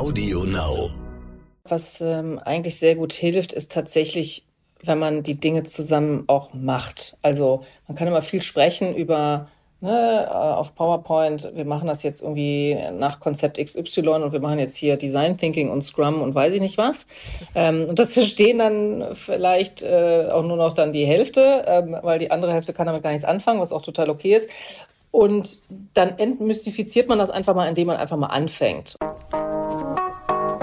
Audio Now. Was ähm, eigentlich sehr gut hilft, ist tatsächlich, wenn man die Dinge zusammen auch macht. Also man kann immer viel sprechen über ne, äh, auf PowerPoint, wir machen das jetzt irgendwie nach Konzept XY und wir machen jetzt hier Design Thinking und Scrum und weiß ich nicht was. Ähm, und das verstehen dann vielleicht äh, auch nur noch dann die Hälfte, ähm, weil die andere Hälfte kann damit gar nichts anfangen, was auch total okay ist. Und dann entmystifiziert man das einfach mal, indem man einfach mal anfängt.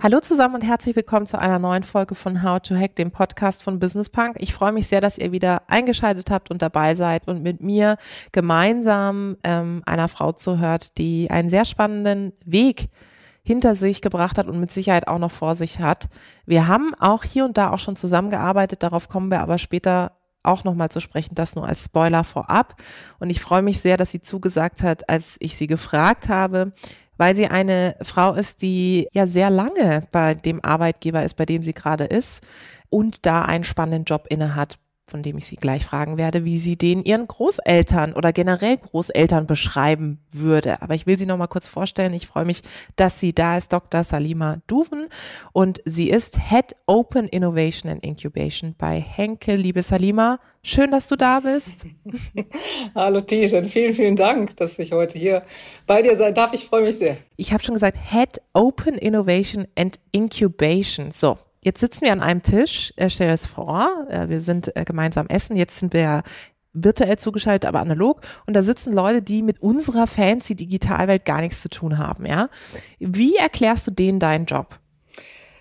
Hallo zusammen und herzlich willkommen zu einer neuen Folge von How to Hack, dem Podcast von Business Punk. Ich freue mich sehr, dass ihr wieder eingeschaltet habt und dabei seid und mit mir gemeinsam ähm, einer Frau zuhört, die einen sehr spannenden Weg hinter sich gebracht hat und mit Sicherheit auch noch vor sich hat. Wir haben auch hier und da auch schon zusammengearbeitet, darauf kommen wir aber später auch nochmal zu sprechen, das nur als Spoiler vorab. Und ich freue mich sehr, dass sie zugesagt hat, als ich sie gefragt habe, weil sie eine Frau ist, die ja sehr lange bei dem Arbeitgeber ist, bei dem sie gerade ist und da einen spannenden Job inne hat, von dem ich sie gleich fragen werde, wie sie den ihren Großeltern oder generell Großeltern beschreiben würde. Aber ich will sie noch mal kurz vorstellen. Ich freue mich, dass sie da ist, Dr. Salima Duven und sie ist Head Open Innovation and Incubation bei Henkel. Liebe Salima, schön, dass du da bist. Hallo Tijen, vielen, vielen Dank, dass ich heute hier bei dir sein darf. Ich freue mich sehr. Ich habe schon gesagt, Head Open Innovation and Incubation. So, Jetzt sitzen wir an einem Tisch, äh, stell dir das vor, äh, wir sind äh, gemeinsam essen, jetzt sind wir virtuell zugeschaltet, aber analog und da sitzen Leute, die mit unserer fancy Digitalwelt gar nichts zu tun haben, ja? Wie erklärst du denen deinen Job?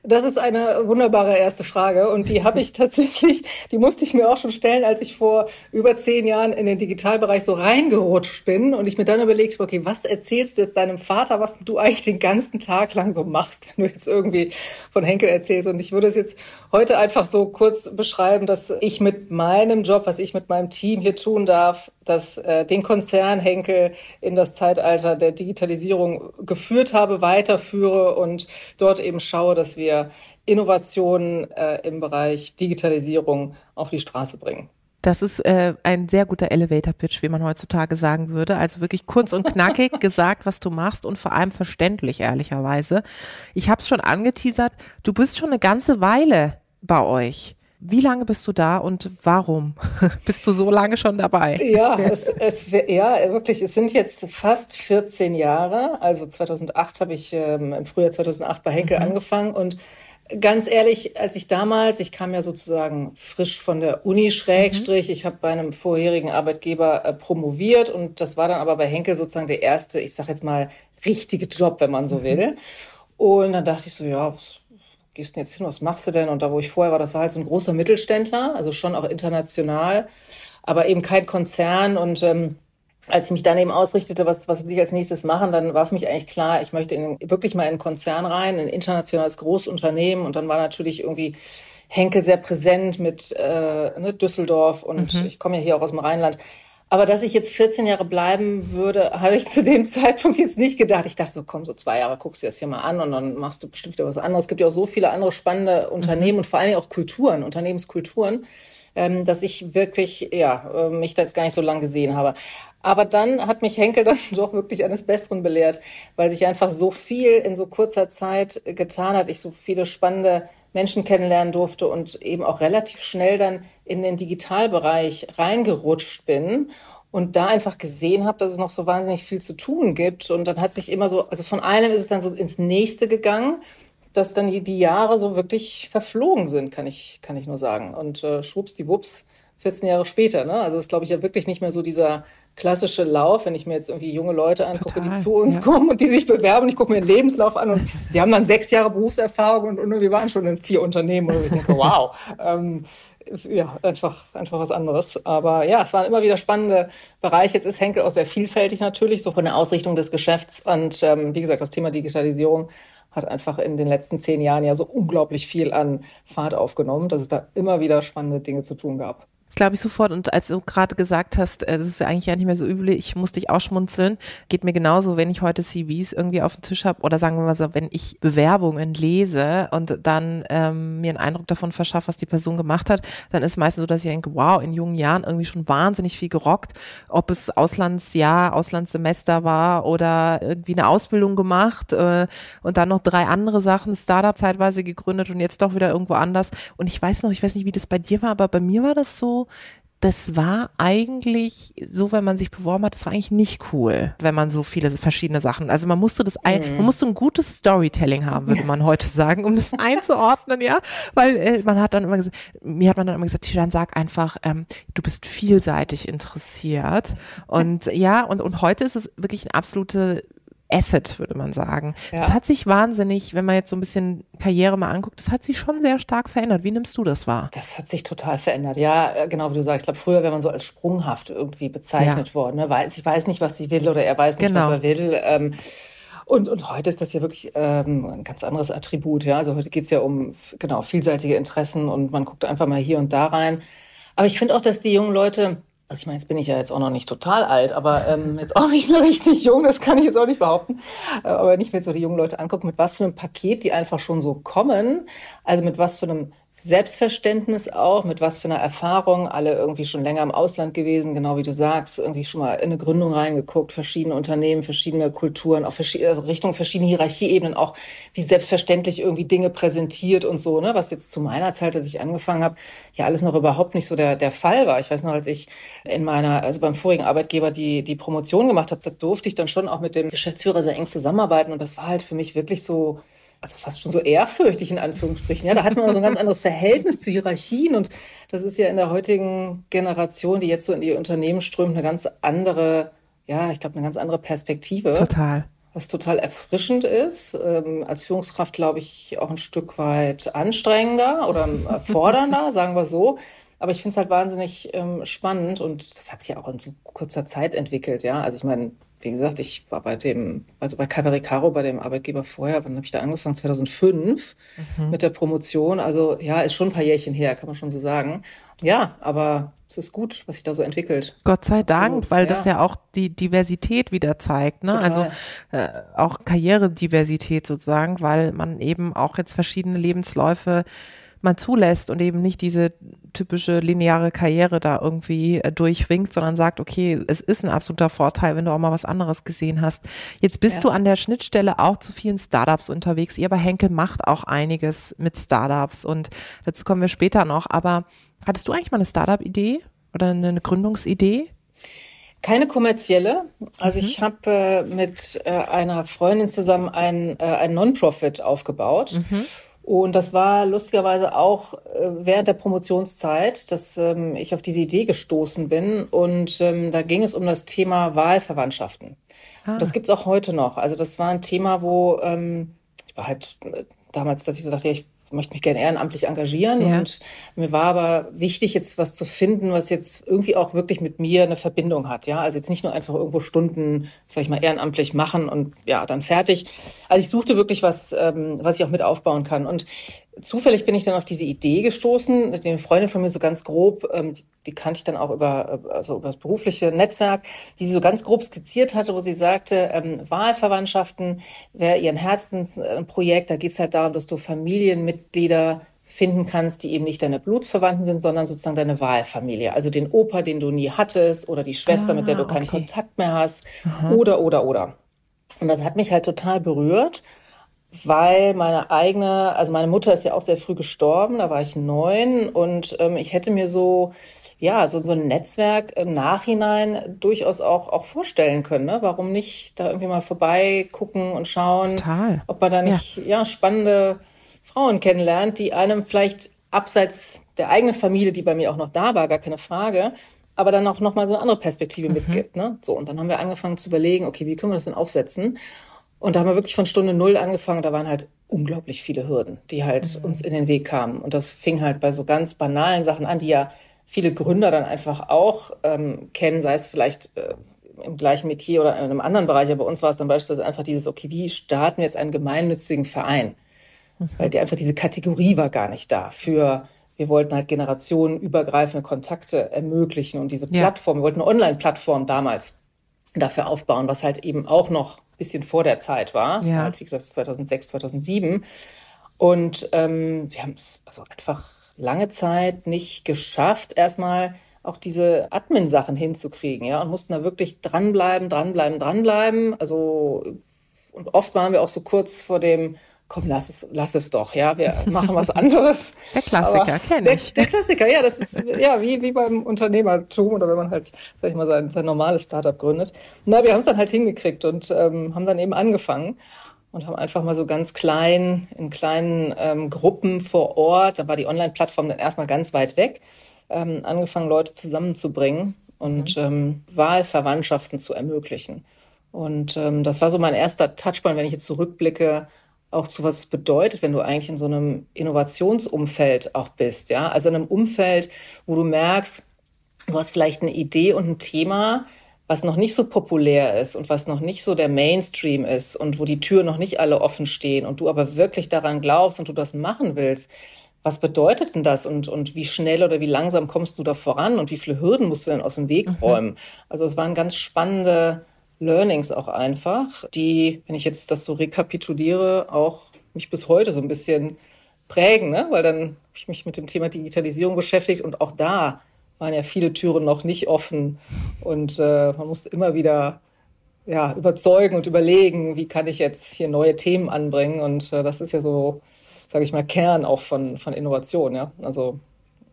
Das ist eine wunderbare erste Frage und die habe ich tatsächlich, die musste ich mir auch schon stellen, als ich vor über zehn Jahren in den Digitalbereich so reingerutscht bin und ich mir dann überlegt, okay, was erzählst du jetzt deinem Vater, was du eigentlich den ganzen Tag lang so machst, wenn du jetzt irgendwie von Henkel erzählst? Und ich würde es jetzt heute einfach so kurz beschreiben, dass ich mit meinem Job, was ich mit meinem Team hier tun darf, dass äh, den Konzern Henkel in das Zeitalter der Digitalisierung geführt habe, weiterführe und dort eben schaue, dass wir Innovationen äh, im Bereich Digitalisierung auf die Straße bringen. Das ist äh, ein sehr guter Elevator-Pitch, wie man heutzutage sagen würde. Also wirklich kurz und knackig gesagt, was du machst und vor allem verständlich, ehrlicherweise. Ich habe es schon angeteasert, du bist schon eine ganze Weile bei euch. Wie lange bist du da und warum bist du so lange schon dabei? Ja, es, es, ja, wirklich. Es sind jetzt fast 14 Jahre. Also 2008 habe ich ähm, im Frühjahr 2008 bei Henkel mhm. angefangen und Ganz ehrlich, als ich damals, ich kam ja sozusagen frisch von der Uni Schrägstrich, mhm. ich habe bei einem vorherigen Arbeitgeber äh, promoviert und das war dann aber bei Henkel sozusagen der erste, ich sag jetzt mal, richtige Job, wenn man so mhm. will. Und dann dachte ich so, ja, was, gehst du jetzt hin, was machst du denn? Und da, wo ich vorher war, das war halt so ein großer Mittelständler, also schon auch international, aber eben kein Konzern. Und ähm, als ich mich dann eben ausrichtete, was, was will ich als nächstes machen, dann war für mich eigentlich klar, ich möchte in, wirklich mal in einen Konzern rein, ein internationales Großunternehmen. Und dann war natürlich irgendwie Henkel sehr präsent mit äh, ne, Düsseldorf und mhm. ich komme ja hier auch aus dem Rheinland. Aber dass ich jetzt 14 Jahre bleiben würde, hatte ich zu dem Zeitpunkt jetzt nicht gedacht. Ich dachte so, komm, so zwei Jahre guckst du das hier mal an und dann machst du bestimmt wieder was anderes. Es gibt ja auch so viele andere spannende Unternehmen mhm. und vor allen Dingen auch Kulturen, Unternehmenskulturen, ähm, dass ich wirklich, ja, äh, mich da jetzt gar nicht so lange gesehen habe. Aber dann hat mich Henkel dann doch wirklich eines Besseren belehrt, weil sich einfach so viel in so kurzer Zeit getan hat. Ich so viele spannende Menschen kennenlernen durfte und eben auch relativ schnell dann in den Digitalbereich reingerutscht bin und da einfach gesehen habe, dass es noch so wahnsinnig viel zu tun gibt. Und dann hat sich immer so, also von einem ist es dann so ins nächste gegangen, dass dann die, Jahre so wirklich verflogen sind, kann ich, kann ich nur sagen. Und äh, schwuppsdiwupps, 14 Jahre später. Ne? Also ist, glaube ich, ja wirklich nicht mehr so dieser klassische Lauf, wenn ich mir jetzt irgendwie junge Leute angucke, Total, die zu uns ja. kommen und die sich bewerben. Ich gucke mir den Lebenslauf an und die haben dann sechs Jahre Berufserfahrung und, und wir waren schon in vier Unternehmen und ich denke, wow, ähm, ja, einfach, einfach was anderes. Aber ja, es waren immer wieder spannende Bereiche. Jetzt ist Henkel auch sehr vielfältig natürlich, so von der Ausrichtung des Geschäfts. Und ähm, wie gesagt, das Thema Digitalisierung hat einfach in den letzten zehn Jahren ja so unglaublich viel an Fahrt aufgenommen, dass es da immer wieder spannende Dinge zu tun gab. Das glaube ich sofort. Und als du gerade gesagt hast, äh, das ist eigentlich ja nicht mehr so übel, ich muss dich ausschmunzeln, geht mir genauso, wenn ich heute CVs irgendwie auf dem Tisch habe oder sagen wir mal so, wenn ich Bewerbungen lese und dann ähm, mir einen Eindruck davon verschaffe, was die Person gemacht hat, dann ist meistens so, dass ich denke, wow, in jungen Jahren irgendwie schon wahnsinnig viel gerockt, ob es Auslandsjahr, Auslandssemester war oder irgendwie eine Ausbildung gemacht äh, und dann noch drei andere Sachen, Startup zeitweise gegründet und jetzt doch wieder irgendwo anders. Und ich weiß noch, ich weiß nicht, wie das bei dir war, aber bei mir war das so, das war eigentlich so, wenn man sich beworben hat, das war eigentlich nicht cool, wenn man so viele verschiedene Sachen, also man musste das, ein, mhm. man musste ein gutes Storytelling haben, würde man heute sagen, um das einzuordnen, ja, weil äh, man hat dann immer gesagt, mir hat man dann immer gesagt, Tijan, sag einfach, ähm, du bist vielseitig interessiert. Und ja, und, und heute ist es wirklich eine absolute Asset, würde man sagen. Ja. Das hat sich wahnsinnig, wenn man jetzt so ein bisschen Karriere mal anguckt, das hat sich schon sehr stark verändert. Wie nimmst du das wahr? Das hat sich total verändert. Ja, äh, genau wie du sagst. Ich glaube, früher wäre man so als sprunghaft irgendwie bezeichnet ja. worden. Ne? Weiß, ich weiß nicht, was sie will oder er weiß nicht, genau. was er will. Ähm, und, und heute ist das ja wirklich ähm, ein ganz anderes Attribut. Ja? Also heute geht es ja um genau vielseitige Interessen und man guckt einfach mal hier und da rein. Aber ich finde auch, dass die jungen Leute also ich meine, jetzt bin ich ja jetzt auch noch nicht total alt, aber ähm, jetzt auch nicht mehr richtig jung, das kann ich jetzt auch nicht behaupten. Äh, aber wenn ich mir jetzt so die jungen Leute angucke, mit was für einem Paket die einfach schon so kommen, also mit was für einem Selbstverständnis auch, mit was für einer Erfahrung, alle irgendwie schon länger im Ausland gewesen, genau wie du sagst, irgendwie schon mal in eine Gründung reingeguckt, verschiedene Unternehmen, verschiedene Kulturen, auch verschiedene, also Richtung verschiedene Hierarchieebenen, auch wie selbstverständlich irgendwie Dinge präsentiert und so, ne, was jetzt zu meiner Zeit, als ich angefangen habe, ja alles noch überhaupt nicht so der, der Fall war. Ich weiß noch, als ich in meiner, also beim vorigen Arbeitgeber die, die Promotion gemacht habe, da durfte ich dann schon auch mit dem Geschäftsführer sehr eng zusammenarbeiten und das war halt für mich wirklich so, also fast schon so ehrfürchtig in Anführungsstrichen. Ja, da hat man so ein ganz anderes Verhältnis zu Hierarchien und das ist ja in der heutigen Generation, die jetzt so in die Unternehmen strömt, eine ganz andere, ja, ich glaube, eine ganz andere Perspektive. Total. Was total erfrischend ist. Ähm, als Führungskraft, glaube ich, auch ein Stück weit anstrengender oder fordernder, sagen wir so. Aber ich finde es halt wahnsinnig ähm, spannend und das hat sich ja auch in so kurzer Zeit entwickelt, ja. Also ich meine, wie gesagt, ich war bei dem, also bei Cavericaro, bei dem Arbeitgeber vorher, wann habe ich da angefangen? 2005 mhm. mit der Promotion. Also ja, ist schon ein paar Jährchen her, kann man schon so sagen. Ja, aber es ist gut, was sich da so entwickelt. Gott sei Dank, Absolut, weil ja. das ja auch die Diversität wieder zeigt, ne? Total. Also äh, auch Karrierediversität sozusagen, weil man eben auch jetzt verschiedene Lebensläufe man zulässt und eben nicht diese typische lineare Karriere da irgendwie äh, durchwinkt, sondern sagt, okay, es ist ein absoluter Vorteil, wenn du auch mal was anderes gesehen hast. Jetzt bist ja. du an der Schnittstelle auch zu vielen Startups unterwegs. Ihr bei Henkel macht auch einiges mit Startups und dazu kommen wir später noch. Aber hattest du eigentlich mal eine Startup-Idee oder eine Gründungsidee? Keine kommerzielle. Also mhm. ich habe äh, mit äh, einer Freundin zusammen ein, äh, ein Non-Profit aufgebaut. Mhm. Und das war lustigerweise auch äh, während der Promotionszeit, dass ähm, ich auf diese Idee gestoßen bin. Und ähm, da ging es um das Thema Wahlverwandtschaften. Ah. Das gibt's auch heute noch. Also das war ein Thema, wo ähm, ich war halt äh, damals, dass ich so dachte, ja, ich möchte mich gerne ehrenamtlich engagieren ja. und mir war aber wichtig, jetzt was zu finden, was jetzt irgendwie auch wirklich mit mir eine Verbindung hat. Ja, also jetzt nicht nur einfach irgendwo Stunden, sag ich mal, ehrenamtlich machen und ja, dann fertig. Also ich suchte wirklich was, ähm, was ich auch mit aufbauen kann. Und zufällig bin ich dann auf diese Idee gestoßen, eine Freundin von mir so ganz grob, ähm, die, die kannte ich dann auch über, also über das berufliche Netzwerk, die sie so ganz grob skizziert hatte, wo sie sagte, ähm, Wahlverwandtschaften wäre ihr Herzensprojekt, da geht's halt darum, dass du Familienmitglieder finden kannst, die eben nicht deine Blutsverwandten sind, sondern sozusagen deine Wahlfamilie. Also den Opa, den du nie hattest oder die Schwester, ah, mit der du keinen okay. Kontakt mehr hast Aha. oder, oder, oder. Und das hat mich halt total berührt weil meine eigene, also meine Mutter ist ja auch sehr früh gestorben, da war ich neun und ähm, ich hätte mir so, ja, so, so ein Netzwerk im Nachhinein durchaus auch, auch vorstellen können. Ne? Warum nicht da irgendwie mal vorbei gucken und schauen, Total. ob man da nicht, ja. ja, spannende Frauen kennenlernt, die einem vielleicht abseits der eigenen Familie, die bei mir auch noch da war, gar keine Frage, aber dann auch nochmal so eine andere Perspektive mhm. mitgibt. Ne? So, und dann haben wir angefangen zu überlegen, okay, wie können wir das denn aufsetzen? Und da haben wir wirklich von Stunde Null angefangen. Da waren halt unglaublich viele Hürden, die halt mhm. uns in den Weg kamen. Und das fing halt bei so ganz banalen Sachen an, die ja viele Gründer dann einfach auch ähm, kennen, sei es vielleicht äh, im gleichen Metier oder in einem anderen Bereich, aber bei uns war es dann beispielsweise einfach dieses, okay, wie starten wir jetzt einen gemeinnützigen Verein? Mhm. Weil die einfach diese Kategorie war gar nicht da für wir wollten halt generationenübergreifende Kontakte ermöglichen und diese Plattform, ja. wir wollten eine Online-Plattform damals dafür aufbauen, was halt eben auch noch bisschen vor der Zeit war. Das ja. war halt, wie gesagt, 2006, 2007. Und ähm, wir haben es also einfach lange Zeit nicht geschafft, erstmal auch diese Admin-Sachen hinzukriegen, ja, und mussten da wirklich dranbleiben, dranbleiben, dranbleiben. Also, und oft waren wir auch so kurz vor dem, komm, lass es, lass es doch, ja, wir machen was anderes. Der Klassiker, kenne ich. Der, der, Klassiker, ja, das ist ja wie, wie beim Unternehmertum oder wenn man halt, sag ich mal, sein, sein normales Startup gründet. Na, wir haben es dann halt hingekriegt und ähm, haben dann eben angefangen und haben einfach mal so ganz klein, in kleinen ähm, Gruppen vor Ort, da war die Online-Plattform dann erstmal ganz weit weg, ähm, angefangen, Leute zusammenzubringen und mhm. ähm, Wahlverwandtschaften zu ermöglichen. Und ähm, das war so mein erster Touchpoint, wenn ich jetzt zurückblicke, auch zu was es bedeutet, wenn du eigentlich in so einem Innovationsumfeld auch bist, ja, also in einem Umfeld, wo du merkst, du hast vielleicht eine Idee und ein Thema, was noch nicht so populär ist und was noch nicht so der Mainstream ist und wo die Türen noch nicht alle offen stehen und du aber wirklich daran glaubst und du das machen willst. Was bedeutet denn das und, und wie schnell oder wie langsam kommst du da voran und wie viele Hürden musst du denn aus dem Weg mhm. räumen? Mhm. Also es waren ganz spannende Learnings auch einfach, die, wenn ich jetzt das so rekapituliere, auch mich bis heute so ein bisschen prägen, ne? weil dann habe ich mich mit dem Thema Digitalisierung beschäftigt und auch da waren ja viele Türen noch nicht offen und äh, man musste immer wieder ja, überzeugen und überlegen, wie kann ich jetzt hier neue Themen anbringen und äh, das ist ja so, sage ich mal, Kern auch von, von Innovation, ja, also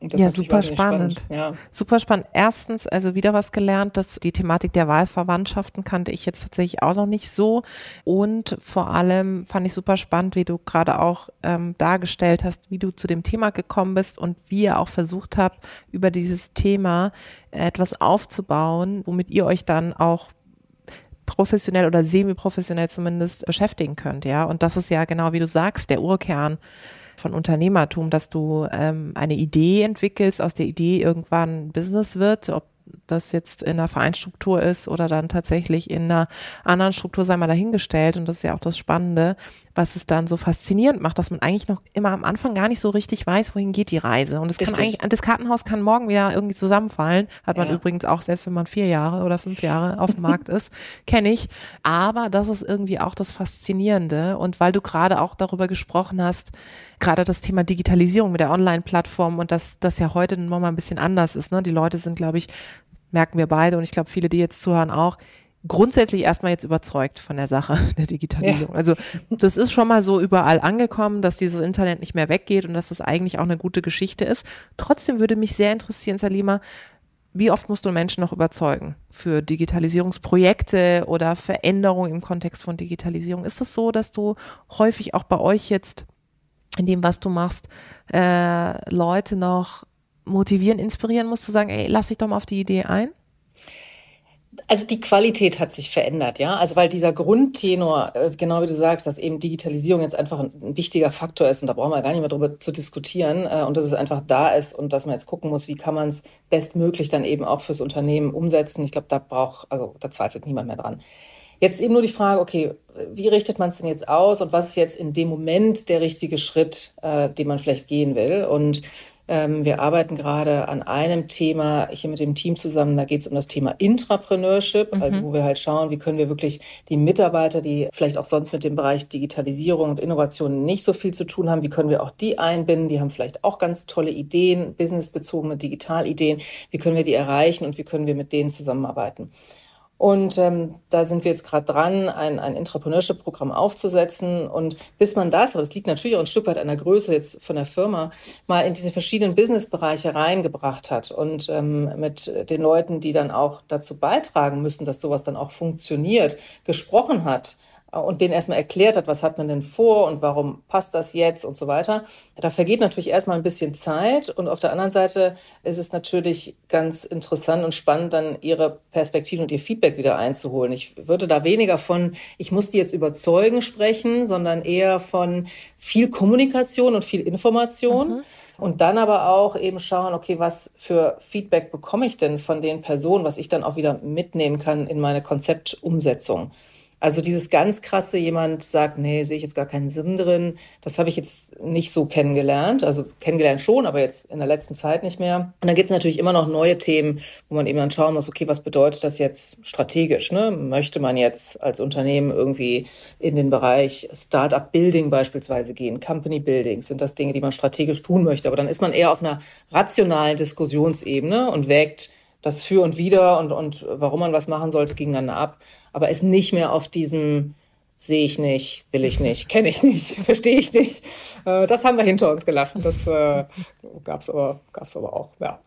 ja, super spannend. spannend. Ja. Super spannend. Erstens, also wieder was gelernt, dass die Thematik der Wahlverwandtschaften kannte ich jetzt tatsächlich auch noch nicht so. Und vor allem fand ich super spannend, wie du gerade auch ähm, dargestellt hast, wie du zu dem Thema gekommen bist und wie ihr auch versucht habt, über dieses Thema etwas aufzubauen, womit ihr euch dann auch professionell oder semi-professionell zumindest beschäftigen könnt, ja. Und das ist ja genau wie du sagst, der Urkern von Unternehmertum, dass du ähm, eine Idee entwickelst, aus der Idee irgendwann Business wird, ob das jetzt in einer Vereinsstruktur ist oder dann tatsächlich in einer anderen Struktur, sei mal dahingestellt. Und das ist ja auch das Spannende, was es dann so faszinierend macht, dass man eigentlich noch immer am Anfang gar nicht so richtig weiß, wohin geht die Reise. Und es kann eigentlich, das Kartenhaus kann morgen wieder irgendwie zusammenfallen. Hat man ja. übrigens auch, selbst wenn man vier Jahre oder fünf Jahre auf dem Markt ist, kenne ich. Aber das ist irgendwie auch das Faszinierende. Und weil du gerade auch darüber gesprochen hast, gerade das Thema Digitalisierung mit der Online-Plattform und dass das ja heute nochmal ein bisschen anders ist. Ne? Die Leute sind, glaube ich, merken wir beide und ich glaube, viele, die jetzt zuhören, auch, grundsätzlich erstmal jetzt überzeugt von der Sache der Digitalisierung. Ja. Also das ist schon mal so überall angekommen, dass dieses Internet nicht mehr weggeht und dass das eigentlich auch eine gute Geschichte ist. Trotzdem würde mich sehr interessieren, Salima, wie oft musst du Menschen noch überzeugen für Digitalisierungsprojekte oder Veränderungen im Kontext von Digitalisierung? Ist das so, dass du häufig auch bei euch jetzt in dem, was du machst, äh, Leute noch motivieren, inspirieren musst, zu sagen, ey, lass dich doch mal auf die Idee ein? Also die Qualität hat sich verändert, ja. Also weil dieser Grundtenor, äh, genau wie du sagst, dass eben Digitalisierung jetzt einfach ein, wichtiger Faktor ist und da brauchen wir gar nicht mehr drüber zu diskutieren äh, und dass es einfach da ist und dass man jetzt gucken muss, wie kann man es bestmöglich dann eben auch fürs Unternehmen umsetzen. Ich glaube, da braucht, also da zweifelt niemand mehr dran. Jetzt eben nur die Frage, okay, wie richtet man es denn jetzt aus und was ist jetzt in dem Moment der richtige Schritt, äh, den man vielleicht gehen will? Und ähm, wir arbeiten gerade an einem Thema hier mit dem Team zusammen. Da geht es um das Thema Intrapreneurship, mhm. also wo wir halt schauen, wie können wir wirklich die Mitarbeiter, die vielleicht auch sonst mit dem Bereich Digitalisierung und Innovation nicht so viel zu tun haben, wie können wir auch die einbinden? Die haben vielleicht auch ganz tolle Ideen, businessbezogene Digitalideen. Wie können wir die erreichen und wie können wir mit denen zusammenarbeiten? Und ähm, da sind wir jetzt gerade dran, ein, ein Intrapreneurship-Programm aufzusetzen. Und bis man das, aber das liegt natürlich auch ein Stück weit an der Größe jetzt von der Firma, mal in diese verschiedenen Businessbereiche reingebracht hat und ähm, mit den Leuten, die dann auch dazu beitragen müssen, dass sowas dann auch funktioniert, gesprochen hat und denen erstmal erklärt hat, was hat man denn vor und warum passt das jetzt und so weiter. Da vergeht natürlich erstmal ein bisschen Zeit und auf der anderen Seite ist es natürlich ganz interessant und spannend, dann ihre Perspektiven und ihr Feedback wieder einzuholen. Ich würde da weniger von, ich muss die jetzt überzeugen sprechen, sondern eher von viel Kommunikation und viel Information. Mhm. Und dann aber auch eben schauen, okay, was für Feedback bekomme ich denn von den Personen, was ich dann auch wieder mitnehmen kann in meine Konzeptumsetzung. Also dieses ganz krasse, jemand sagt, nee, sehe ich jetzt gar keinen Sinn drin, das habe ich jetzt nicht so kennengelernt. Also kennengelernt schon, aber jetzt in der letzten Zeit nicht mehr. Und dann gibt es natürlich immer noch neue Themen, wo man eben dann schauen muss, okay, was bedeutet das jetzt strategisch? Ne? Möchte man jetzt als Unternehmen irgendwie in den Bereich Startup Building beispielsweise gehen, Company Building? Sind das Dinge, die man strategisch tun möchte? Aber dann ist man eher auf einer rationalen Diskussionsebene und wägt das Für und Wider und, und warum man was machen sollte gegeneinander ab, aber ist nicht mehr auf diesem sehe ich nicht, will ich nicht, kenne ich nicht, verstehe ich nicht. Äh, das haben wir hinter uns gelassen. Das äh, gab es aber, gab's aber auch, ja.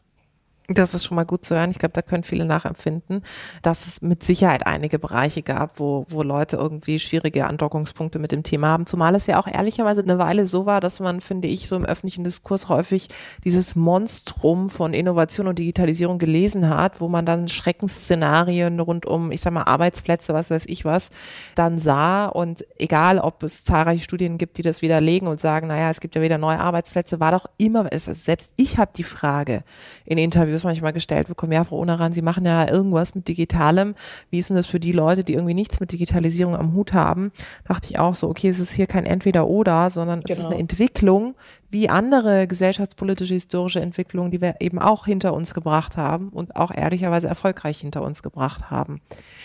Das ist schon mal gut zu hören. Ich glaube, da können viele nachempfinden, dass es mit Sicherheit einige Bereiche gab, wo, wo Leute irgendwie schwierige Andockungspunkte mit dem Thema haben. Zumal es ja auch ehrlicherweise eine Weile so war, dass man, finde ich, so im öffentlichen Diskurs häufig dieses Monstrum von Innovation und Digitalisierung gelesen hat, wo man dann Schreckensszenarien rund um, ich sag mal, Arbeitsplätze, was weiß ich was, dann sah. Und egal, ob es zahlreiche Studien gibt, die das widerlegen und sagen, naja, es gibt ja wieder neue Arbeitsplätze, war doch immer, selbst ich habe die Frage in Interviews Interviews manchmal gestellt bekommen, ja, Frau Onaran, Sie machen ja irgendwas mit Digitalem. Wie ist denn das für die Leute, die irgendwie nichts mit Digitalisierung am Hut haben? Dachte ich auch so, okay, es ist hier kein Entweder-Oder, sondern genau. es ist eine genau. Entwicklung, wie andere gesellschaftspolitische, historische Entwicklungen, die wir eben auch hinter uns gebracht haben und auch ehrlicherweise erfolgreich hinter uns gebracht haben.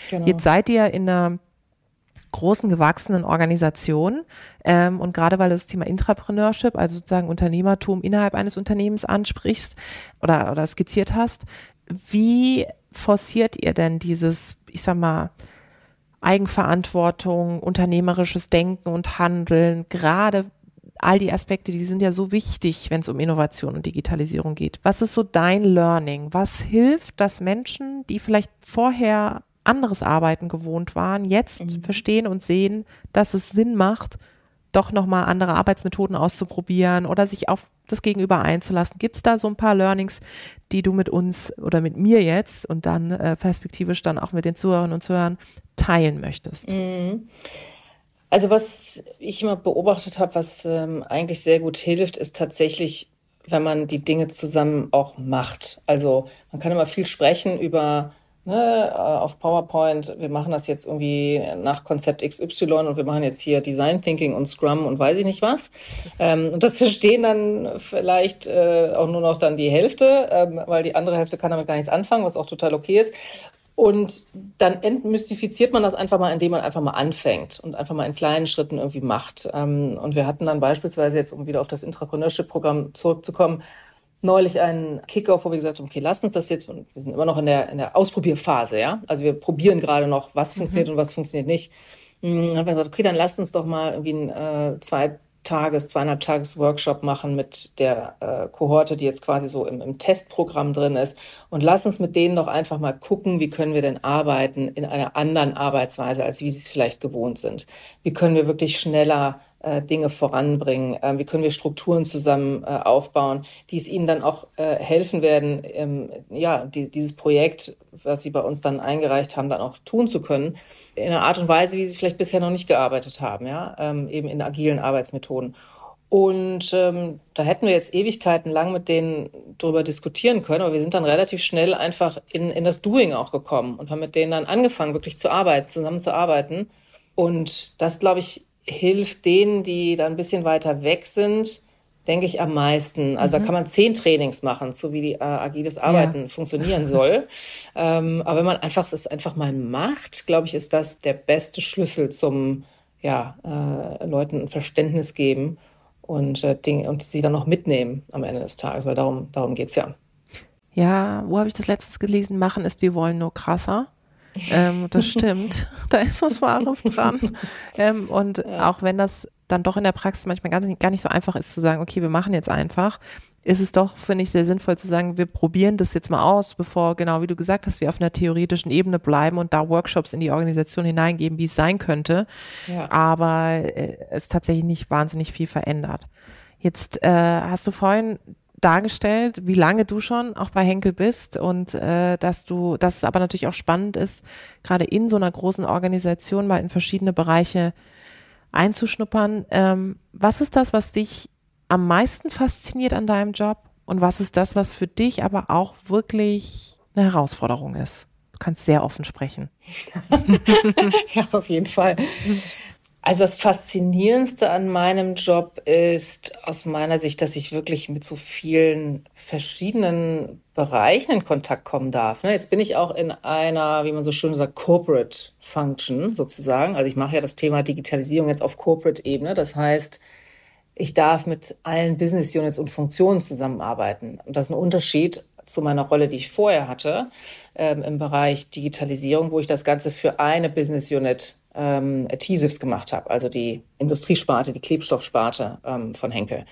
Genau. Jetzt seid ihr in einer großen gewachsenen Organisation ähm, und gerade weil du das Thema Intrapreneurship, also sozusagen Unternehmertum innerhalb eines Unternehmens ansprichst oder, oder skizziert hast, wie forciert ihr denn dieses, ich sag mal, Eigenverantwortung, unternehmerisches Denken und Handeln, gerade all die Aspekte, die sind ja so wichtig, wenn es um Innovation und Digitalisierung geht. Was ist so dein Learning? Was hilft, dass Menschen, die vielleicht vorher anderes Arbeiten gewohnt waren, jetzt mhm. verstehen und sehen, dass es Sinn macht, doch nochmal andere Arbeitsmethoden auszuprobieren oder sich auf das Gegenüber einzulassen. Gibt es da so ein paar Learnings, die du mit uns oder mit mir jetzt und dann äh, perspektivisch dann auch mit den Zuhörerinnen und Zuhörern teilen möchtest? Mhm. Also was ich immer beobachtet habe, was ähm, eigentlich sehr gut hilft, ist tatsächlich, wenn man die Dinge zusammen auch macht. Also man kann immer viel sprechen über ne, äh, auf PowerPoint, wir machen das jetzt irgendwie nach Konzept XY und wir machen jetzt hier Design Thinking und Scrum und weiß ich nicht was. Ähm, und das verstehen dann vielleicht äh, auch nur noch dann die Hälfte, ähm, weil die andere Hälfte kann damit gar nichts anfangen, was auch total okay ist. Und dann entmystifiziert man das einfach mal, indem man einfach mal anfängt und einfach mal in kleinen Schritten irgendwie macht. Ähm, und wir hatten dann beispielsweise jetzt, um wieder auf das Intrapreneurship-Programm zurückzukommen, neulich einen Kickoff, wo wir gesagt haben, okay, lasst uns das jetzt, wir sind immer noch in der, in der Ausprobierphase, ja. Also wir probieren gerade noch, was mhm. funktioniert mhm. und was funktioniert nicht. Dann haben wir gesagt, okay, dann lasst uns doch mal irgendwie ein äh, zwei Tages, zweieinhalb Tages Workshop machen mit der äh, Kohorte, die jetzt quasi so im, im Testprogramm drin ist. Und lass uns mit denen doch einfach mal gucken, wie können wir denn arbeiten in einer anderen Arbeitsweise, als wie sie es vielleicht gewohnt sind. Wie können wir wirklich schneller Dinge voranbringen? Äh, wie können wir Strukturen zusammen äh, aufbauen, die es ihnen dann auch äh, helfen werden, ähm, ja, die, dieses Projekt, was sie bei uns dann eingereicht haben, dann auch tun zu können, in einer Art und Weise, wie sie vielleicht bisher noch nicht gearbeitet haben, ja, ähm, eben in agilen Arbeitsmethoden. Und ähm, da hätten wir jetzt Ewigkeiten lang mit denen drüber diskutieren können, aber wir sind dann relativ schnell einfach in, in das Doing auch gekommen und haben mit denen dann angefangen, wirklich zu arbeiten, zusammen zu arbeiten. Und das, glaube ich, hilft denen, die da ein bisschen weiter weg sind, denke ich am meisten. Also mhm. da kann man zehn Trainings machen, so wie die äh, agiles Arbeiten ja. funktionieren soll. ähm, aber wenn man einfach es einfach mal macht, glaube ich, ist das der beste Schlüssel zum ja äh, Leuten ein Verständnis geben und äh, Dinge und sie dann noch mitnehmen am Ende des Tages, weil darum darum geht's ja. Ja, wo habe ich das letztens gelesen? Machen ist, wir wollen nur krasser. Ähm, das stimmt. da ist was Wahres dran. Ähm, und ja. auch wenn das dann doch in der Praxis manchmal gar nicht, gar nicht so einfach ist zu sagen, okay, wir machen jetzt einfach, ist es doch, finde ich, sehr sinnvoll zu sagen, wir probieren das jetzt mal aus, bevor, genau wie du gesagt hast, wir auf einer theoretischen Ebene bleiben und da Workshops in die Organisation hineingeben, wie es sein könnte, ja. aber äh, es tatsächlich nicht wahnsinnig viel verändert. Jetzt äh, hast du vorhin dargestellt, wie lange du schon auch bei Henkel bist und äh, dass du, dass es aber natürlich auch spannend ist, gerade in so einer großen Organisation mal in verschiedene Bereiche einzuschnuppern. Ähm, was ist das, was dich am meisten fasziniert an deinem Job und was ist das, was für dich aber auch wirklich eine Herausforderung ist? Du kannst sehr offen sprechen. ja, auf jeden Fall. Also das Faszinierendste an meinem Job ist aus meiner Sicht, dass ich wirklich mit so vielen verschiedenen Bereichen in Kontakt kommen darf. Ne? Jetzt bin ich auch in einer, wie man so schön sagt, Corporate Function sozusagen. Also ich mache ja das Thema Digitalisierung jetzt auf Corporate-Ebene. Das heißt, ich darf mit allen Business Units und Funktionen zusammenarbeiten. Und das ist ein Unterschied zu meiner Rolle, die ich vorher hatte ähm, im Bereich Digitalisierung, wo ich das Ganze für eine Business Unit ähm, Adhesives gemacht habe, also die Industriesparte, die Klebstoffsparte ähm, von Henkel.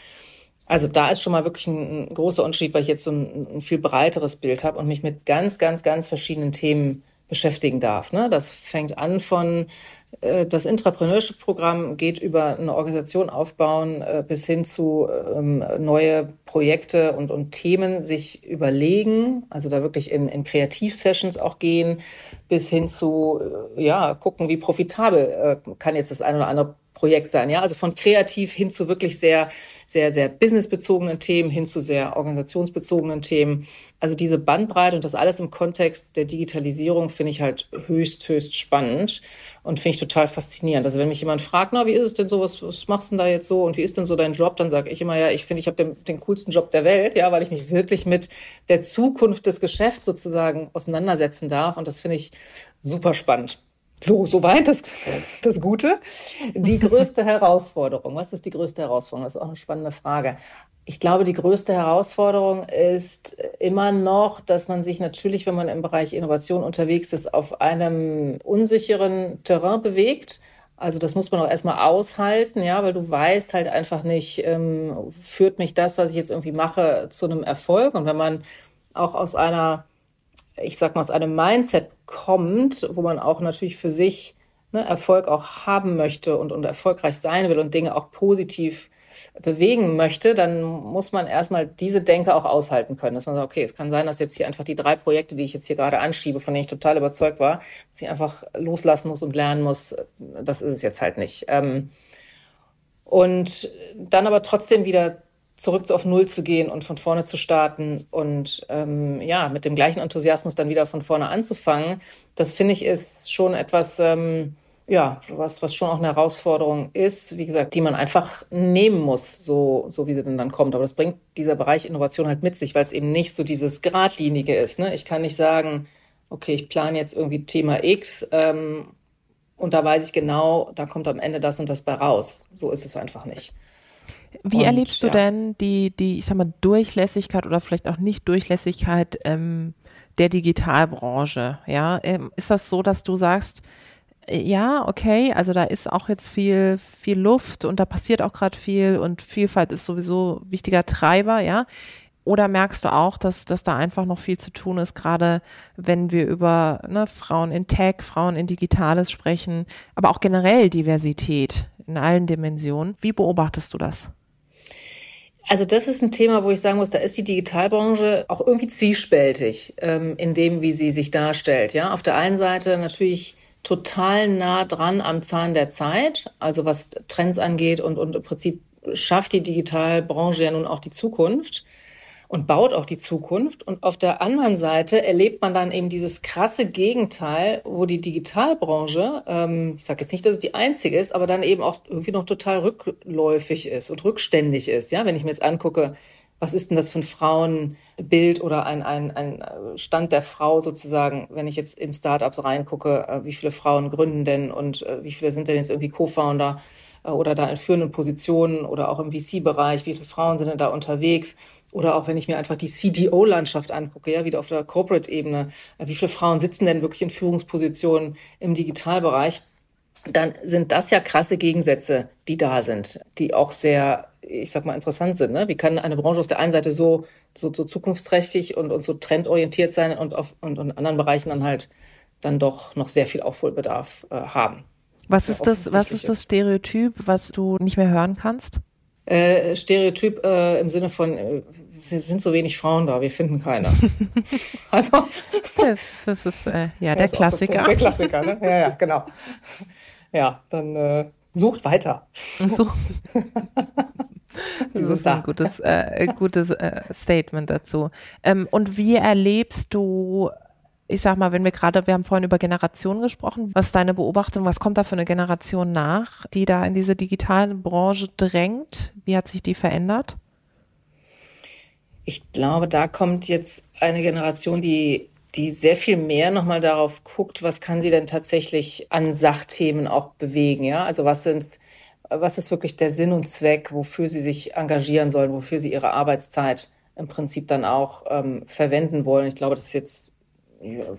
Also da ist schon mal wirklich ein, ein großer Unterschied, weil ich jetzt so ein, ein viel breiteres Bild habe und mich mit ganz, ganz, ganz verschiedenen Themen beschäftigen darf. Ne? Das fängt an von äh, das Intrapreneurship-Programm geht über eine Organisation aufbauen äh, bis hin zu ähm, neue Projekte und, und Themen sich überlegen, also da wirklich in, in Kreativsessions auch gehen, bis hin zu äh, ja gucken, wie profitabel äh, kann jetzt das ein oder andere Projekt sein. Ja, also von kreativ hin zu wirklich sehr, sehr, sehr businessbezogenen Themen, hin zu sehr organisationsbezogenen Themen. Also diese Bandbreite und das alles im Kontext der Digitalisierung finde ich halt höchst, höchst spannend und finde ich total faszinierend. Also wenn mich jemand fragt, na, wie ist es denn so, was, was machst du denn da jetzt so und wie ist denn so dein Job, dann sage ich immer, ja, ich finde, ich habe den, den coolsten Job der Welt, ja, weil ich mich wirklich mit der Zukunft des Geschäfts sozusagen auseinandersetzen darf und das finde ich super spannend. So, soweit das, das Gute. Die größte Herausforderung. Was ist die größte Herausforderung? Das ist auch eine spannende Frage. Ich glaube, die größte Herausforderung ist immer noch, dass man sich natürlich, wenn man im Bereich Innovation unterwegs ist, auf einem unsicheren Terrain bewegt. Also das muss man auch erstmal aushalten, ja, weil du weißt halt einfach nicht, ähm, führt mich das, was ich jetzt irgendwie mache, zu einem Erfolg. Und wenn man auch aus einer ich sag mal, aus einem Mindset kommt, wo man auch natürlich für sich ne, Erfolg auch haben möchte und, und erfolgreich sein will und Dinge auch positiv bewegen möchte, dann muss man erstmal diese Denke auch aushalten können. Dass man sagt, okay, es kann sein, dass jetzt hier einfach die drei Projekte, die ich jetzt hier gerade anschiebe, von denen ich total überzeugt war, dass ich einfach loslassen muss und lernen muss, das ist es jetzt halt nicht. Ähm, und dann aber trotzdem wieder zurück auf Null zu gehen und von vorne zu starten und ähm, ja, mit dem gleichen Enthusiasmus dann wieder von vorne anzufangen, das finde ich ist schon etwas, ähm, ja, was, was schon auch eine Herausforderung ist, wie gesagt, die man einfach nehmen muss, so, so wie sie denn dann kommt. Aber das bringt dieser Bereich Innovation halt mit sich, weil es eben nicht so dieses Gradlinige ist. Ne? Ich kann nicht sagen, okay, ich plane jetzt irgendwie Thema X ähm, und da weiß ich genau, da kommt am Ende das und das bei raus. So ist es einfach nicht. Wie und, erlebst du ja. denn die, die, ich sag mal, Durchlässigkeit oder vielleicht auch nicht Durchlässigkeit ähm, der Digitalbranche? Ja, ähm, ist das so, dass du sagst, ja, okay, also da ist auch jetzt viel, viel Luft und da passiert auch gerade viel und Vielfalt ist sowieso wichtiger Treiber, ja. Oder merkst du auch, dass, dass da einfach noch viel zu tun ist, gerade wenn wir über ne, Frauen in Tech, Frauen in Digitales sprechen, aber auch generell Diversität in allen Dimensionen. Wie beobachtest du das? Also das ist ein Thema, wo ich sagen muss, da ist die Digitalbranche auch irgendwie zwiespältig ähm, in dem, wie sie sich darstellt. Ja, auf der einen Seite natürlich total nah dran am Zahn der Zeit, also was Trends angeht und, und im Prinzip schafft die Digitalbranche ja nun auch die Zukunft und baut auch die Zukunft. Und auf der anderen Seite erlebt man dann eben dieses krasse Gegenteil, wo die Digitalbranche, ähm, ich sage jetzt nicht, dass es die einzige ist, aber dann eben auch irgendwie noch total rückläufig ist und rückständig ist. Ja, wenn ich mir jetzt angucke, was ist denn das für ein Frauenbild oder ein, ein, ein Stand der Frau sozusagen, wenn ich jetzt in Startups reingucke, äh, wie viele Frauen gründen denn und äh, wie viele sind denn jetzt irgendwie Co-Founder äh, oder da in führenden Positionen oder auch im VC-Bereich, wie viele Frauen sind denn da unterwegs? Oder auch wenn ich mir einfach die CDO-Landschaft angucke, ja, wieder auf der Corporate-Ebene, wie viele Frauen sitzen denn wirklich in Führungspositionen im Digitalbereich? Dann sind das ja krasse Gegensätze, die da sind, die auch sehr, ich sag mal, interessant sind. Ne? Wie kann eine Branche auf der einen Seite so, so, so zukunftsträchtig und, und so trendorientiert sein und, auf, und, und in anderen Bereichen dann halt dann doch noch sehr viel Aufholbedarf äh, haben. Was ist das, was ist das Stereotyp, was du nicht mehr hören kannst? Äh, Stereotyp äh, im Sinne von, äh, es sind so wenig Frauen da, wir finden keine. also das, das ist äh, ja der Klassiker. So der Klassiker, ne? Ja, ja, genau. Ja, dann äh, sucht weiter. Sucht. Das ist ein gutes, äh, gutes äh, Statement dazu. Ähm, und wie erlebst du ich sag mal, wenn wir gerade, wir haben vorhin über Generationen gesprochen, was ist deine Beobachtung, was kommt da für eine Generation nach, die da in diese digitale Branche drängt? Wie hat sich die verändert? Ich glaube, da kommt jetzt eine Generation, die die sehr viel mehr nochmal darauf guckt, was kann sie denn tatsächlich an Sachthemen auch bewegen, ja? Also was sind, was ist wirklich der Sinn und Zweck, wofür sie sich engagieren sollen, wofür sie ihre Arbeitszeit im Prinzip dann auch ähm, verwenden wollen. Ich glaube, das ist jetzt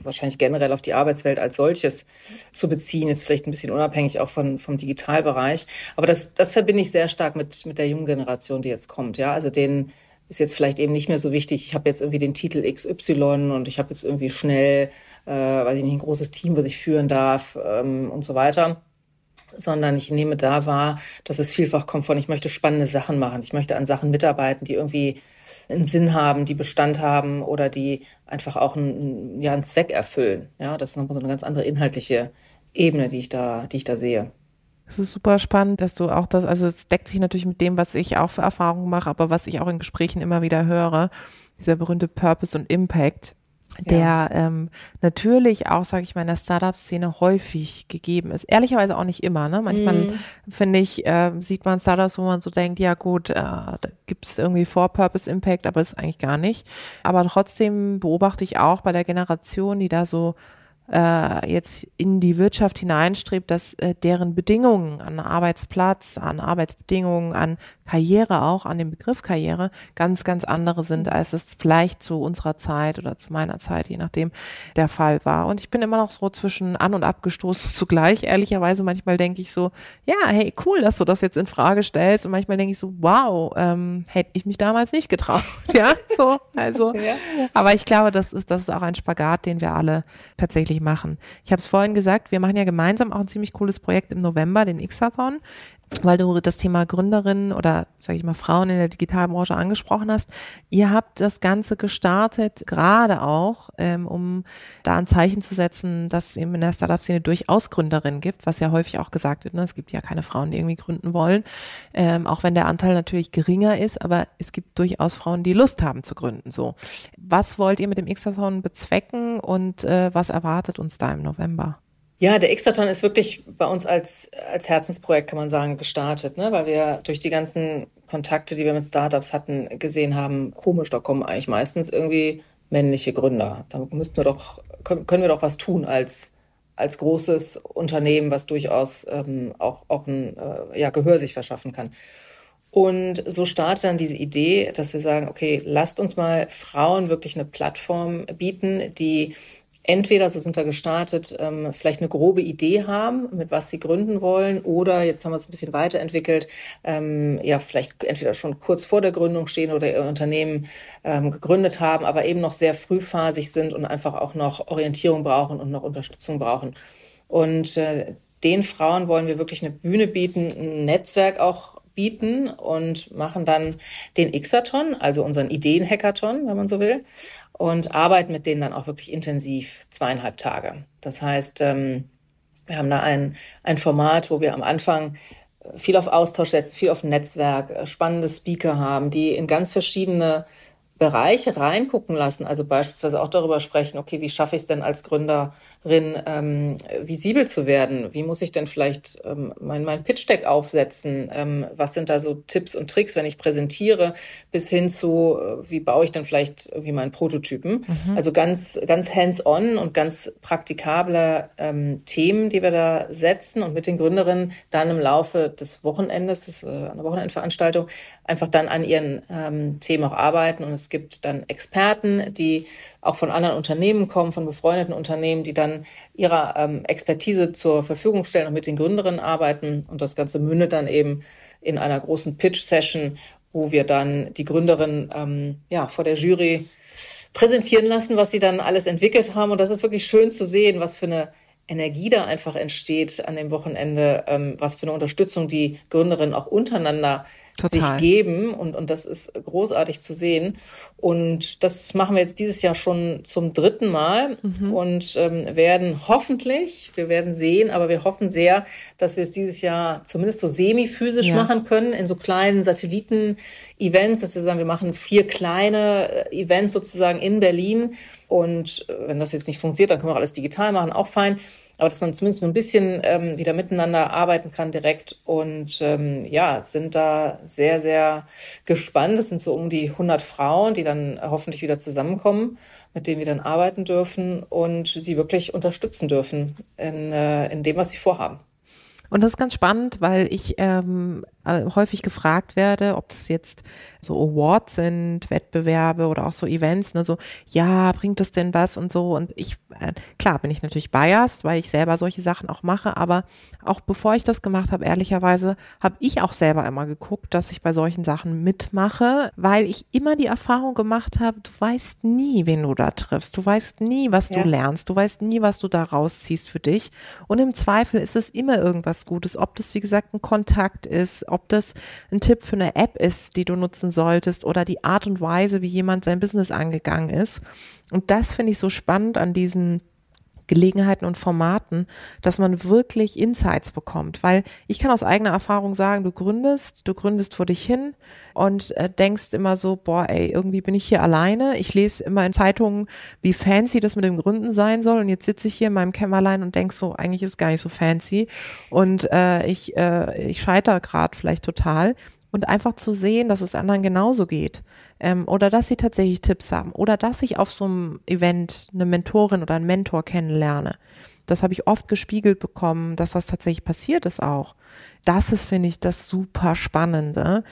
wahrscheinlich generell auf die Arbeitswelt als solches zu beziehen, jetzt vielleicht ein bisschen unabhängig auch von, vom Digitalbereich. Aber das, das verbinde ich sehr stark mit, mit der jungen Generation, die jetzt kommt. Ja, also denen ist jetzt vielleicht eben nicht mehr so wichtig, ich habe jetzt irgendwie den Titel XY und ich habe jetzt irgendwie schnell, äh, weiß ich nicht, ein großes Team, was ich führen darf ähm, und so weiter sondern ich nehme da wahr, dass es vielfach kommt von, ich möchte spannende Sachen machen, ich möchte an Sachen mitarbeiten, die irgendwie einen Sinn haben, die Bestand haben oder die einfach auch einen, ja, einen Zweck erfüllen. Ja, das ist nochmal so eine ganz andere inhaltliche Ebene, die ich da, die ich da sehe. Es ist super spannend, dass du auch das, also es deckt sich natürlich mit dem, was ich auch für Erfahrungen mache, aber was ich auch in Gesprächen immer wieder höre, dieser berühmte Purpose und Impact der ja. ähm, natürlich auch, sage ich mal, in der Startup-Szene häufig gegeben ist. Ehrlicherweise auch nicht immer. Ne? Manchmal mm. finde ich, äh, sieht man Startups, wo man so denkt, ja gut, äh, da gibt es irgendwie For-Purpose-Impact, aber ist eigentlich gar nicht. Aber trotzdem beobachte ich auch bei der Generation, die da so äh, jetzt in die Wirtschaft hineinstrebt, dass äh, deren Bedingungen an Arbeitsplatz, an Arbeitsbedingungen, an Karriere auch, an dem Begriff Karriere ganz, ganz andere sind, als es vielleicht zu unserer Zeit oder zu meiner Zeit, je nachdem, der Fall war. Und ich bin immer noch so zwischen an und abgestoßen zugleich. Ehrlicherweise manchmal denke ich so, ja, hey, cool, dass du das jetzt in Frage stellst. Und manchmal denke ich so, wow, ähm, hätte ich mich damals nicht getraut. ja, so, also. Ja. Aber ich glaube, das ist, das ist auch ein Spagat, den wir alle tatsächlich machen. Ich habe es vorhin gesagt, wir machen ja gemeinsam auch ein ziemlich cooles Projekt im November, den X-Athon weil du das Thema Gründerinnen oder sage ich mal Frauen in der Digitalbranche angesprochen hast. Ihr habt das Ganze gestartet, gerade auch, ähm, um da ein Zeichen zu setzen, dass es eben in der Startup-Szene durchaus Gründerinnen gibt, was ja häufig auch gesagt wird. Ne? Es gibt ja keine Frauen, die irgendwie gründen wollen, ähm, auch wenn der Anteil natürlich geringer ist, aber es gibt durchaus Frauen, die Lust haben zu gründen. So, was wollt ihr mit dem X-Athon bezwecken und äh, was erwartet uns da im November? Ja, der X-Daton ist wirklich bei uns als, als Herzensprojekt, kann man sagen, gestartet, ne? weil wir durch die ganzen Kontakte, die wir mit Startups hatten, gesehen haben, komisch, da kommen eigentlich meistens irgendwie männliche Gründer. Da müssten wir doch, können wir doch was tun als, als großes Unternehmen, was durchaus ähm, auch, auch ein äh, ja, Gehör sich verschaffen kann. Und so startet dann diese Idee, dass wir sagen, okay, lasst uns mal Frauen wirklich eine Plattform bieten, die entweder, so sind wir gestartet, ähm, vielleicht eine grobe Idee haben, mit was sie gründen wollen, oder jetzt haben wir es ein bisschen weiterentwickelt, ähm, ja, vielleicht entweder schon kurz vor der Gründung stehen oder ihr Unternehmen ähm, gegründet haben, aber eben noch sehr frühphasig sind und einfach auch noch Orientierung brauchen und noch Unterstützung brauchen. Und äh, den Frauen wollen wir wirklich eine Bühne bieten, ein Netzwerk auch bieten und machen dann den Xathon, also unseren Ideen-Hackathon, wenn man so will, und arbeiten mit denen dann auch wirklich intensiv zweieinhalb Tage. Das heißt, ähm, wir haben da ein, ein Format, wo wir am Anfang viel auf Austausch setzen, viel auf Netzwerk, äh, spannende Speaker haben, die in ganz verschiedene Bereiche reingucken lassen, also beispielsweise auch darüber sprechen, okay, wie schaffe ich es denn als Gründerin ähm, visibel zu werden? Wie muss ich denn vielleicht ähm, mein, mein Pitch-Deck aufsetzen? Ähm, was sind da so Tipps und Tricks, wenn ich präsentiere, bis hin zu, äh, wie baue ich denn vielleicht irgendwie meinen Prototypen? Mhm. Also ganz, ganz hands-on und ganz praktikable ähm, Themen, die wir da setzen und mit den Gründerinnen dann im Laufe des Wochenendes, das ist äh, eine Wochenendveranstaltung, einfach dann an ihren ähm, Themen auch arbeiten und es gibt dann Experten, die auch von anderen Unternehmen kommen, von befreundeten Unternehmen, die dann ihre ähm, Expertise zur Verfügung stellen und mit den Gründerinnen arbeiten. Und das Ganze mündet dann eben in einer großen Pitch-Session, wo wir dann die Gründerin ähm, ja, vor der Jury präsentieren lassen, was sie dann alles entwickelt haben. Und das ist wirklich schön zu sehen, was für eine Energie da einfach entsteht an dem Wochenende, ähm, was für eine Unterstützung die Gründerinnen auch untereinander Total. sich geben und, und das ist großartig zu sehen. Und das machen wir jetzt dieses Jahr schon zum dritten Mal mhm. und ähm, werden hoffentlich, wir werden sehen, aber wir hoffen sehr, dass wir es dieses Jahr zumindest so semi-physisch ja. machen können, in so kleinen Satelliten-Events, dass wir sagen, wir machen vier kleine äh, Events sozusagen in Berlin. Und äh, wenn das jetzt nicht funktioniert, dann können wir auch alles digital machen, auch fein aber dass man zumindest ein bisschen ähm, wieder miteinander arbeiten kann direkt und ähm, ja, sind da sehr, sehr gespannt. Es sind so um die 100 Frauen, die dann hoffentlich wieder zusammenkommen, mit denen wir dann arbeiten dürfen und sie wirklich unterstützen dürfen in, äh, in dem, was sie vorhaben. Und das ist ganz spannend, weil ich ähm, äh, häufig gefragt werde, ob das jetzt so Awards sind, Wettbewerbe oder auch so Events, ne, so, ja, bringt das denn was und so. Und ich, äh, klar bin ich natürlich biased, weil ich selber solche Sachen auch mache, aber auch bevor ich das gemacht habe, ehrlicherweise, habe ich auch selber immer geguckt, dass ich bei solchen Sachen mitmache, weil ich immer die Erfahrung gemacht habe, du weißt nie, wen du da triffst. Du weißt nie, was ja. du lernst. Du weißt nie, was du da rausziehst für dich. Und im Zweifel ist es immer irgendwas Gutes, ob das, wie gesagt, ein Kontakt ist, ob das ein Tipp für eine App ist, die du nutzen solltest oder die Art und Weise, wie jemand sein Business angegangen ist. Und das finde ich so spannend an diesen Gelegenheiten und Formaten, dass man wirklich Insights bekommt. Weil ich kann aus eigener Erfahrung sagen, du gründest, du gründest vor dich hin und äh, denkst immer so, boah, ey, irgendwie bin ich hier alleine. Ich lese immer in Zeitungen, wie fancy das mit dem Gründen sein soll. Und jetzt sitze ich hier in meinem Kämmerlein und denk so, eigentlich ist es gar nicht so fancy. Und äh, ich, äh, ich scheitere gerade vielleicht total und einfach zu sehen, dass es anderen genauso geht ähm, oder dass sie tatsächlich Tipps haben oder dass ich auf so einem Event eine Mentorin oder einen Mentor kennenlerne. Das habe ich oft gespiegelt bekommen, dass das tatsächlich passiert ist auch. Das ist, finde ich, das super Spannende.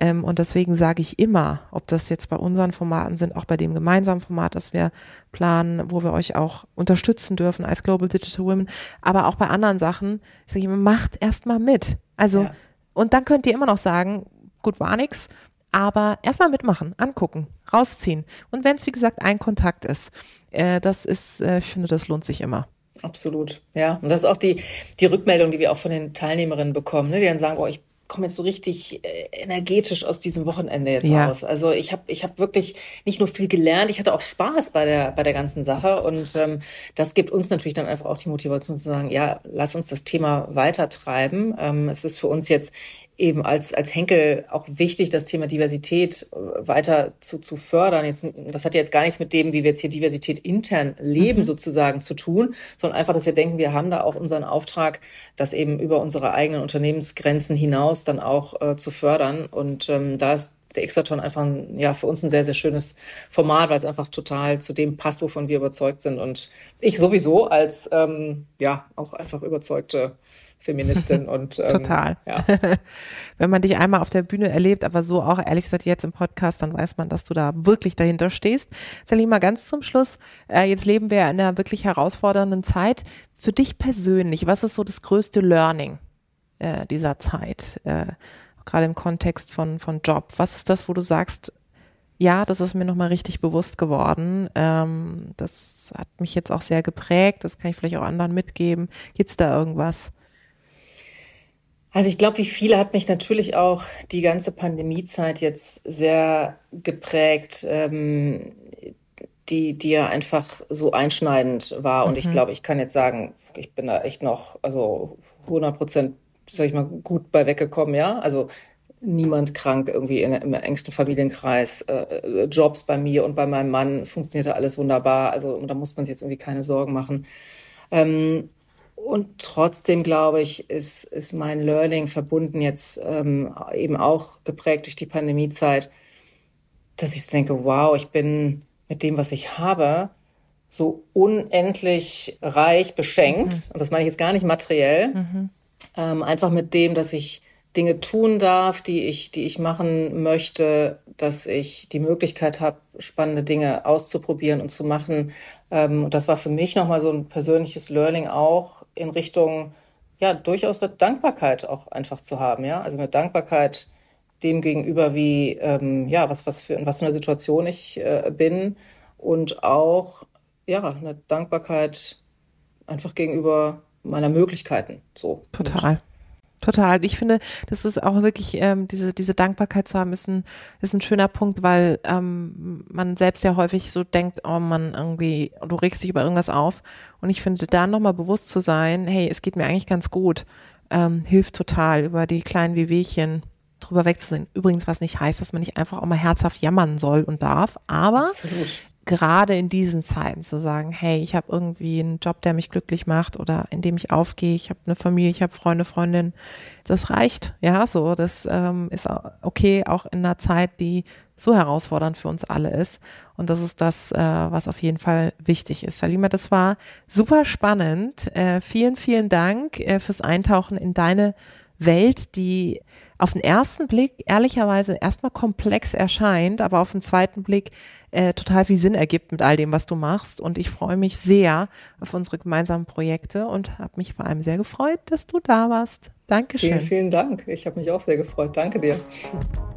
Ähm, und deswegen sage ich immer, ob das jetzt bei unseren Formaten sind, auch bei dem gemeinsamen Format, das wir planen, wo wir euch auch unterstützen dürfen als Global Digital Women, aber auch bei anderen Sachen, sage ich immer, macht erst mal mit. Also ja. Und dann könnt ihr immer noch sagen, gut, war nix, aber erstmal mitmachen, angucken, rausziehen. Und wenn es, wie gesagt, ein Kontakt ist, äh, das ist, äh, ich finde, das lohnt sich immer. Absolut, ja. Und das ist auch die, die Rückmeldung, die wir auch von den Teilnehmerinnen bekommen, ne? die dann sagen, oh, ich komme jetzt so richtig äh, energetisch aus diesem Wochenende jetzt ja. raus. Also ich habe ich hab wirklich nicht nur viel gelernt, ich hatte auch Spaß bei der bei der ganzen Sache und ähm, das gibt uns natürlich dann einfach auch die Motivation zu sagen, ja, lass uns das Thema weitertreiben. Ähm, es ist für uns jetzt eben als, als Henkel auch wichtig, das Thema Diversität äh, weiter zu, zu fördern. Jetzt, das hat jetzt gar nichts mit dem, wie wir jetzt hier Diversität intern leben, mhm. sozusagen zu tun, sondern einfach, dass wir denken, wir haben da auch unseren Auftrag, das eben über unsere eigenen Unternehmensgrenzen hinaus dann auch äh, zu fördern. Und ähm, da ist der Exaton einfach ein, ja, für uns ein sehr, sehr schönes Format, weil es einfach total zu dem passt, wovon wir überzeugt sind. Und ich sowieso als, ähm, ja, auch einfach überzeugte Feministin und ähm, total. Ja. Wenn man dich einmal auf der Bühne erlebt, aber so auch ehrlich gesagt jetzt im Podcast, dann weiß man, dass du da wirklich dahinter stehst. Salima, ganz zum Schluss, äh, jetzt leben wir in einer wirklich herausfordernden Zeit. Für dich persönlich, was ist so das größte Learning äh, dieser Zeit? Äh, gerade im Kontext von, von Job. Was ist das, wo du sagst, ja, das ist mir nochmal richtig bewusst geworden. Ähm, das hat mich jetzt auch sehr geprägt. Das kann ich vielleicht auch anderen mitgeben. Gibt es da irgendwas? Also ich glaube, wie viele hat mich natürlich auch die ganze Pandemiezeit jetzt sehr geprägt, ähm, die, die ja einfach so einschneidend war. Und mhm. ich glaube, ich kann jetzt sagen, ich bin da echt noch, also 100 Prozent, sag ich mal, gut bei weggekommen, ja. Also niemand krank irgendwie in, im engsten Familienkreis. Äh, Jobs bei mir und bei meinem Mann funktionierte alles wunderbar. Also da muss man sich jetzt irgendwie keine Sorgen machen. Ähm, und trotzdem, glaube ich, ist, ist mein Learning verbunden jetzt ähm, eben auch geprägt durch die Pandemiezeit, dass ich denke, wow, ich bin mit dem, was ich habe, so unendlich reich beschenkt. Mhm. Und das meine ich jetzt gar nicht materiell. Mhm. Ähm, einfach mit dem, dass ich Dinge tun darf, die ich, die ich machen möchte, dass ich die Möglichkeit habe, spannende Dinge auszuprobieren und zu machen. Ähm, und das war für mich nochmal so ein persönliches Learning auch in Richtung, ja, durchaus eine Dankbarkeit auch einfach zu haben, ja. Also eine Dankbarkeit dem gegenüber, wie, ähm, ja, was, was für, in was für einer Situation ich äh, bin und auch, ja, eine Dankbarkeit einfach gegenüber meiner Möglichkeiten, so. Total. Und Total. Ich finde, das ist auch wirklich, ähm, diese, diese Dankbarkeit zu haben, ist ein, ist ein schöner Punkt, weil ähm, man selbst ja häufig so denkt, oh man, irgendwie, du regst dich über irgendwas auf. Und ich finde, da nochmal bewusst zu sein, hey, es geht mir eigentlich ganz gut, ähm, hilft total, über die kleinen Wehwehchen drüber wegzusehen. Übrigens, was nicht heißt, dass man nicht einfach auch mal herzhaft jammern soll und darf, aber Absolut gerade in diesen Zeiten zu sagen, hey, ich habe irgendwie einen Job, der mich glücklich macht oder in dem ich aufgehe, ich habe eine Familie, ich habe Freunde, Freundinnen, das reicht. Ja, so, das ähm, ist okay, auch in einer Zeit, die so herausfordernd für uns alle ist. Und das ist das, äh, was auf jeden Fall wichtig ist. Salima, das war super spannend. Äh, vielen, vielen Dank äh, fürs Eintauchen in deine Welt, die auf den ersten Blick ehrlicherweise erstmal komplex erscheint, aber auf den zweiten Blick äh, total viel Sinn ergibt mit all dem, was du machst. Und ich freue mich sehr auf unsere gemeinsamen Projekte und habe mich vor allem sehr gefreut, dass du da warst. Dankeschön. Vielen, vielen Dank. Ich habe mich auch sehr gefreut. Danke dir.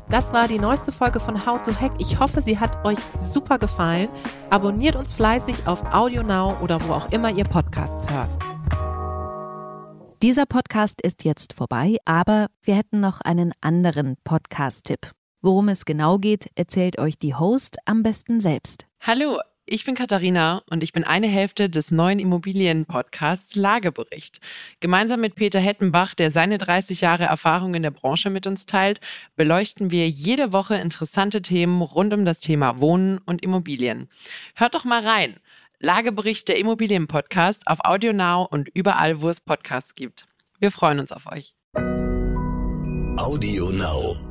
Das war die neueste Folge von How to Hack. Ich hoffe, sie hat euch super gefallen. Abonniert uns fleißig auf Audio Now oder wo auch immer ihr Podcasts hört. Dieser Podcast ist jetzt vorbei, aber wir hätten noch einen anderen Podcast-Tipp. Worum es genau geht, erzählt euch die Host am besten selbst. Hallo, ich bin Katharina und ich bin eine Hälfte des neuen Immobilien-Podcasts Lagebericht. Gemeinsam mit Peter Hettenbach, der seine 30 Jahre Erfahrung in der Branche mit uns teilt, beleuchten wir jede Woche interessante Themen rund um das Thema Wohnen und Immobilien. Hört doch mal rein. Lagebericht der Immobilien-Podcast auf AudioNow und überall, wo es Podcasts gibt. Wir freuen uns auf euch. AudioNow.